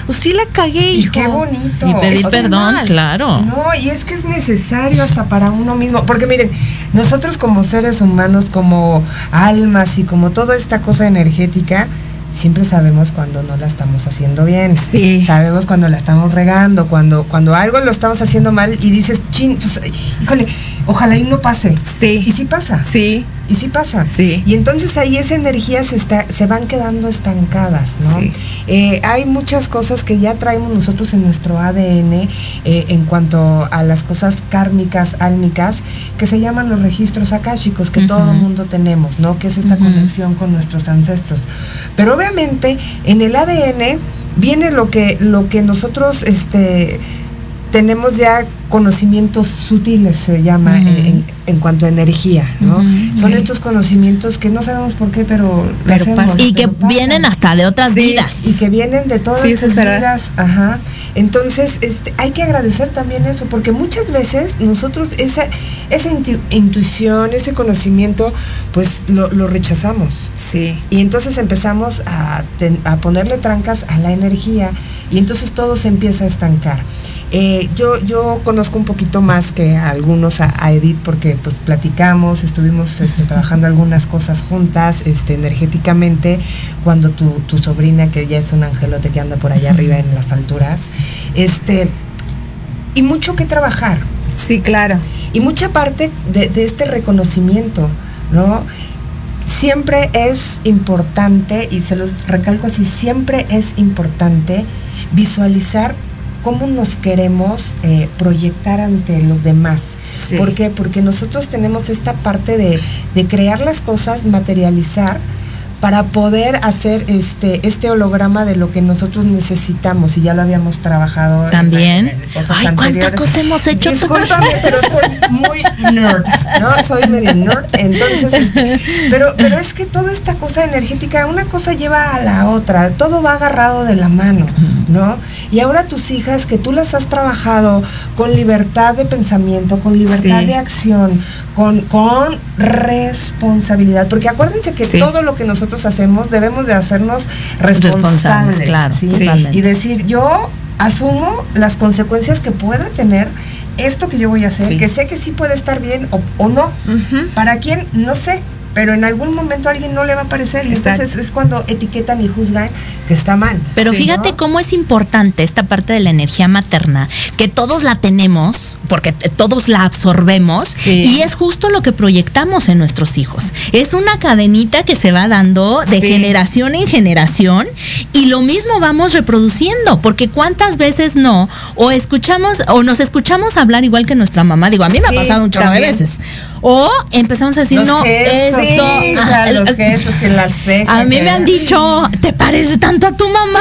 O sí la cagué, Y hijo. qué bonito. Y pedir O sea, perdón, mal. claro. No, y es que es necesario hasta para uno mismo, porque miren, nosotros como seres humanos, como almas y como toda esta cosa energética, siempre sabemos cuando no la estamos haciendo bien. Sí. Sabemos cuando la estamos regando, cuando cuando algo lo estamos haciendo mal y dices, chin, pues, híjole, ojalá y no pase. Sí. Y sí pasa. Sí. Y sí pasa. Sí. Y entonces ahí esa energía se, está, se van quedando estancadas, ¿no? Sí. Eh, hay muchas cosas que ya traemos nosotros en nuestro ADN eh, en cuanto a las cosas kármicas, álmicas, que se llaman los registros akáshicos que todo mundo tenemos, ¿no? Que es esta conexión con nuestros ancestros. Pero obviamente en el ADN viene lo que, lo que nosotros este, tenemos ya conocimientos sutiles, se llama, en, en cuanto a energía, ¿no? Son estos conocimientos que no sabemos por qué, pero, lo hacemos. Y que pasan. vienen hasta de otras Sí, vidas. y que vienen de todas Sí, verdad. vidas, ajá. Entonces, este, hay que agradecer también eso, porque muchas veces nosotros esa, esa intu- intuición, ese conocimiento, pues lo, lo rechazamos. Sí. Y entonces empezamos a, a ponerle trancas a la energía y entonces todo se empieza a estancar. Eh, yo, yo conozco un poquito más que a algunos a, a Edith porque pues platicamos, estuvimos este, trabajando algunas cosas juntas este, energéticamente cuando tu, tu sobrina que ya es un angelote que anda por allá arriba en las alturas, este, y mucho que trabajar Sí, claro. y mucha parte de, de este reconocimiento, ¿no? Siempre es importante, y se los recalco así, siempre es importante visualizar cómo nos queremos eh, proyectar ante los demás. Sí. ¿Por qué? Porque nosotros tenemos esta parte de, de crear las cosas, materializar, para poder hacer este este holograma de lo que nosotros necesitamos y ya lo habíamos trabajado en- También. en cosas Ay, cuánta anteriores. cosa hemos hecho. Discúlpame, pero soy muy nerd, ¿no? Soy medio nerd, entonces, este, pero, pero es que toda esta cosa energética, una cosa lleva a la otra, todo va agarrado de la mano, ¿no? Y ahora tus hijas, que tú las has trabajado con libertad de pensamiento, con libertad Sí. de acción, con, con responsabilidad, porque acuérdense que Sí. todo lo que nosotros hacemos debemos de hacernos responsables, Responsables, claro, ¿sí? Y decir, yo asumo las consecuencias que pueda tener esto que yo voy a hacer, que sé que sí puede estar bien o, o no. ¿Para quién? No sé. Pero en algún momento a alguien no le va a parecer y entonces es cuando etiquetan y juzgan que está mal. Pero Sí, fíjate ¿no? cómo es importante esta parte de la energía materna, que todos la tenemos, porque todos la absorbemos, Sí. y es justo lo que proyectamos en nuestros hijos. Es una cadenita que se va dando de Sí. generación en generación, y lo mismo vamos reproduciendo, porque cuántas veces no, o escuchamos, o nos escuchamos hablar igual que nuestra mamá, digo, a mí me Sí, ha pasado un chorro de también. veces. O empezamos a decir, Los no, gestos, esto. sí, los gestos, que la ceja. a mí que- me han dicho, te parece tanto a tu mamá.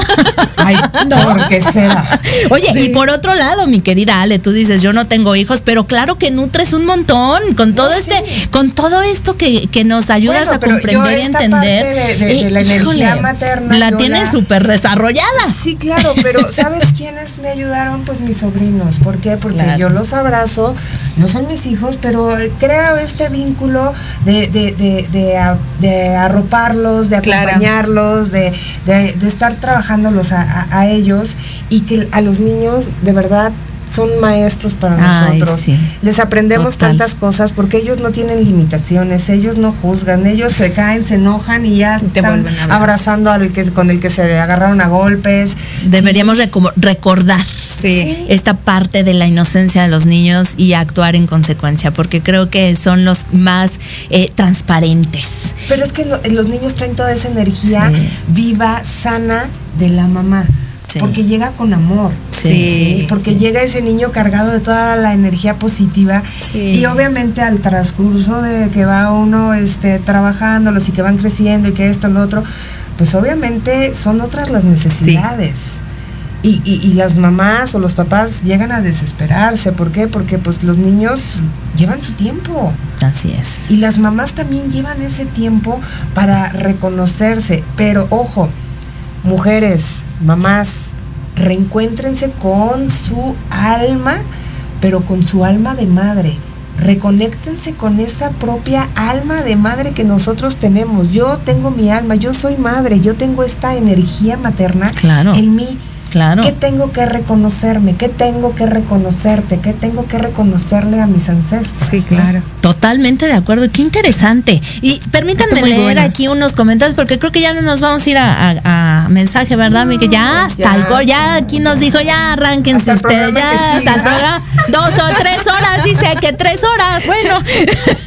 Ay, ¿por qué será? Oye, y por otro lado, mi querida Ale, tú dices, yo no tengo hijos, pero claro que nutres un montón con todo No, este, sí. con todo esto que, que nos ayudas Bueno, a yo comprender y entender. parte de- de- de la energía materna, La tienes la- súper desarrollada. Sí, claro, pero ¿sabes quiénes me ayudaron? Pues mis sobrinos. ¿Por qué? Porque Claro. yo los abrazo, no son mis hijos, pero eh, este vínculo de, de, de, arroparlos, de acompañarlos, de, estar trabajándolos a, a- a ellos y que a los niños de verdad son maestros para Ay, nosotros. sí. Les aprendemos Total. tantas cosas porque ellos no tienen limitaciones, ellos no juzgan, ellos se caen, se enojan y ya Y te están abrazando al que con el que se agarraron a golpes. Deberíamos reco- recordar Sí. esta parte de la inocencia de los niños y actuar en consecuencia, porque creo que son los más eh, transparentes. Pero es que no- los niños traen toda esa energía Sí. viva, sana de la mamá. Sí. Porque llega con amor. Sí, Porque llega ese niño cargado de toda la energía positiva. Sí. Y obviamente al transcurso de que va uno este, trabajándolos y que van creciendo y que esto, lo otro, pues obviamente son otras las necesidades. Y, y- y las mamás o los papás llegan a desesperarse. ¿Por qué? Porque pues los niños llevan su tiempo. Así es. Y las mamás también llevan ese tiempo para reconocerse. Pero ojo, mujeres, mamás, reencuéntrense con su alma, pero con su alma de madre. Reconéctense con esa propia alma de madre que nosotros tenemos. Yo tengo mi alma, yo soy madre, yo tengo esta energía materna Claro. en mí. Claro. ¿Qué tengo que reconocerme? ¿Qué tengo que reconocerte? ¿Qué tengo que reconocerle a mis ancestros? Sí, no? Totalmente de acuerdo, qué interesante. Y permítanme leer bueno. aquí unos comentarios porque creo que ya no nos vamos a ir a, a- a mensaje, ¿verdad? Mi que ya hasta ya. el ya aquí nos dijo, ya el ustedes, ya hasta el programa. Dos o tres horas, dice que tres horas, bueno.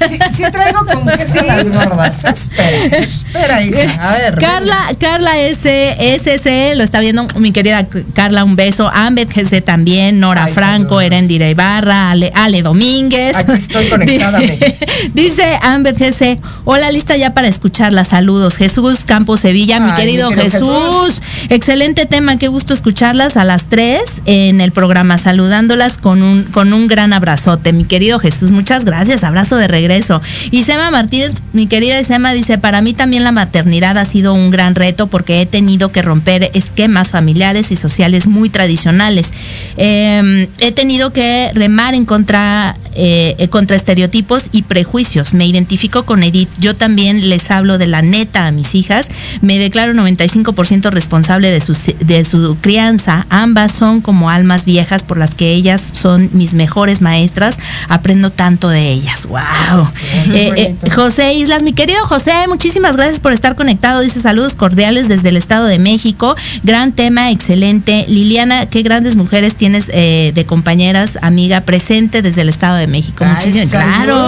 Sí, sí traigo con queso las gordas. Espera, espera, hija. A ver. Carla, Carla S, SC, lo está viendo mi querida Carla, un beso. Ambet GC también, Nora Ay, Franco. Erendira Ibarra, Ale, Ale Domínguez. Aquí estoy conectada Cuéntame. Dice Ambet GC, hola, lista ya para escucharla. Saludos. Jesús Campos Sevilla, mi querido mi querido Jesús. Jesús. Excelente tema, qué gusto escucharlas a las 3 en el programa, saludándolas con un, con un gran abrazote. Mi querido Jesús, muchas gracias, abrazo de regreso. Y Sema Martínez, mi querida Sema, dice, para mí también la maternidad ha sido un gran reto porque he tenido que romper esquemas familiares y sociales muy tradicionales. Eh, he tenido que remar en contra, eh, contra estereotipos y prejuicios. Me identifico con Edith. Yo también les hablo de la neta a mis hijas. Me declaro 95% responsable de su, de su crianza. Ambas son como almas viejas por las que ellas son mis mejores maestras. Aprendo tanto de ellas. ¡Wow! Eh, eh. José Islas, mi querido José, muchísimas gracias por estar conectado. Dice saludos cordiales desde el Estado de México. Gran tema, excelente. Liliana, qué grandes mujeres tienes eh, de compañeras, amiga, presente desde el Estado de México. Muchísimas saludos. claro.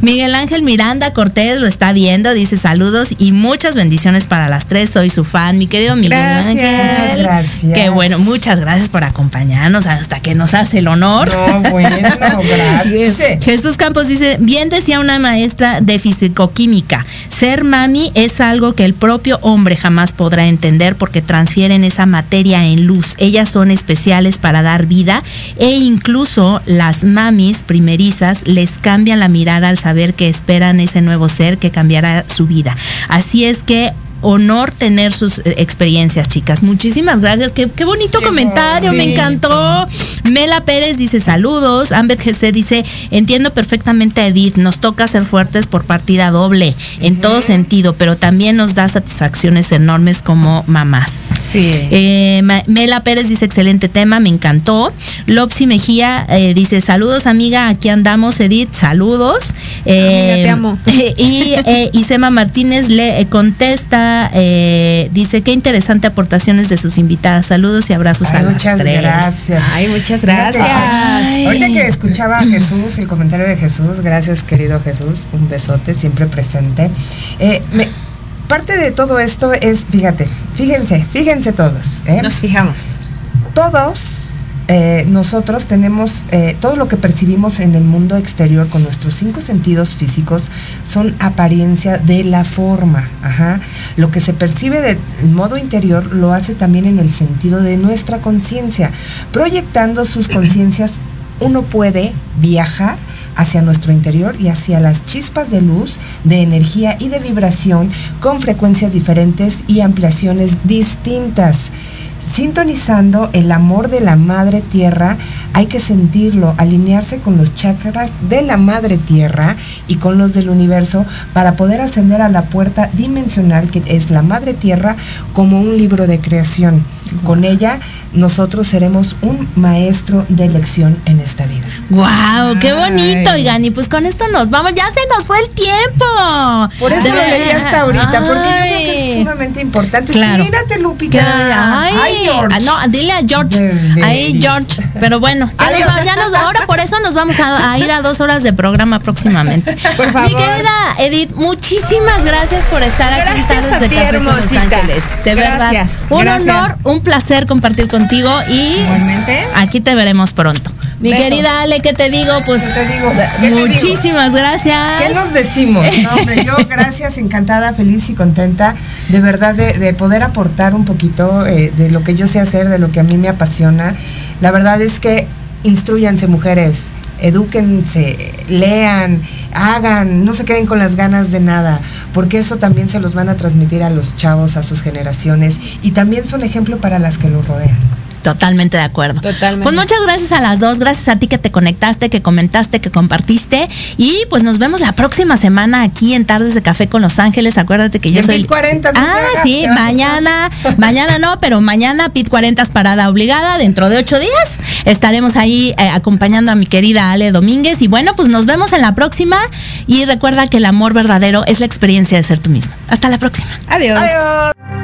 Miguel Ángel Miranda Cortés lo está viendo, dice saludos y muchas bendiciones para las tres. Soy su fan, mi querido Miguel Gracias. Ángel. Muchas gracias. Qué bueno, muchas gracias por acompañarnos hasta que nos hace el honor. No, bueno, gracias. Jesús Campos dice, bien decía una maestra de fisicoquímica, ser mami es algo que el propio hombre jamás podrá entender porque transfieren esa materia en luz. Ellas son especiales para dar vida e incluso las mamis primerizas les cambian la mirada al saber que esperan ese nuevo ser que cambiará su vida. Así es que honor tener sus eh, experiencias, chicas. Muchísimas gracias. Qué, qué bonito Qué comentario, me encantó. Mela Pérez dice saludos. Ambet GC dice, entiendo perfectamente a Edith, nos toca ser fuertes por partida doble, en todo sentido, pero también nos da satisfacciones enormes como mamás. Sí. Eh, Mela Pérez dice excelente tema, me encantó. Lopsy Mejía eh, dice saludos amiga, aquí andamos Edith, saludos. Eh, Amiga, te amo. Y Isema Martínez le eh, eh, dice qué interesante aportaciones de sus invitadas, saludos y abrazos Ay, a las muchas tres. gracias. Ay, muchas gracias. Ay. Ahorita que escuchaba a Jesús, el comentario de Jesús, gracias querido Jesús, un besote, siempre presente. Eh, me- parte de todo esto es, fíjate, fíjense, fíjense todos, ¿eh? Nos fijamos. todos eh, nosotros tenemos eh, todo lo que percibimos en el mundo exterior con nuestros cinco sentidos físicos son apariencia de la forma. Lo que se percibe de modo interior lo hace también en el sentido de nuestra conciencia. Proyectando sus conciencias, uno puede viajar hacia nuestro interior y hacia las chispas de luz, de energía y de vibración con frecuencias diferentes y ampliaciones distintas. Sintonizando el amor de la madre tierra, hay que sentirlo, alinearse con los chakras de la madre tierra y con los del universo para poder ascender a la puerta dimensional que es la madre tierra como un libro de creación. Con ella nosotros seremos un maestro de lección en esta vida. Wow, qué bonito, Ay. oigan, y pues con esto nos vamos, ya se nos fue el tiempo. Por eso lo leí verdad. hasta ahorita, porque yo creo que es Ay. sumamente importante. Claro. Mírate, Lupita. ay, George. ah, no, dile a George. Deberías. Ahí, George. Pero bueno, ya nos, va- ya nos- ahora por eso nos vamos a, a ir a dos horas de programa próximamente. Por favor. Mi querida Edith, muchísimas gracias por estar aquí tardes a de Café con Los. Ángeles. De verdad, Gracias, un gracias. honor, un placer compartir contigo y Igualmente. aquí te veremos pronto. Mi Besos. querida Ale, ¿qué te digo? Pues ¿Qué te digo? Muchísimas gracias. ¿Qué nos decimos? No, hombre, yo gracias, encantada, feliz y contenta de verdad de, de poder aportar un poquito eh, de lo que yo sé hacer, de lo que a mí me apasiona. La verdad es que instruyanse mujeres, edúquense, lean, hagan, no se queden con las ganas de nada, porque eso también se los van a transmitir a los chavos, a sus generaciones y también son ejemplo para las que los rodean. Totalmente de acuerdo. Totalmente. Pues muchas gracias a las dos, gracias a ti que te conectaste, que comentaste, que compartiste y pues nos vemos la próxima semana aquí en Tardes de Café con Los Ángeles. Acuérdate que yo En soy Pit 40, no Ah, sí, mañana, mañana no, pero mañana Pit 40 es parada obligada dentro de ocho días. Estaremos ahí eh, acompañando a mi querida Ale Domínguez y bueno, pues nos vemos en la próxima y recuerda que el amor verdadero es la experiencia de ser tú mismo. Hasta la próxima. Adiós. Si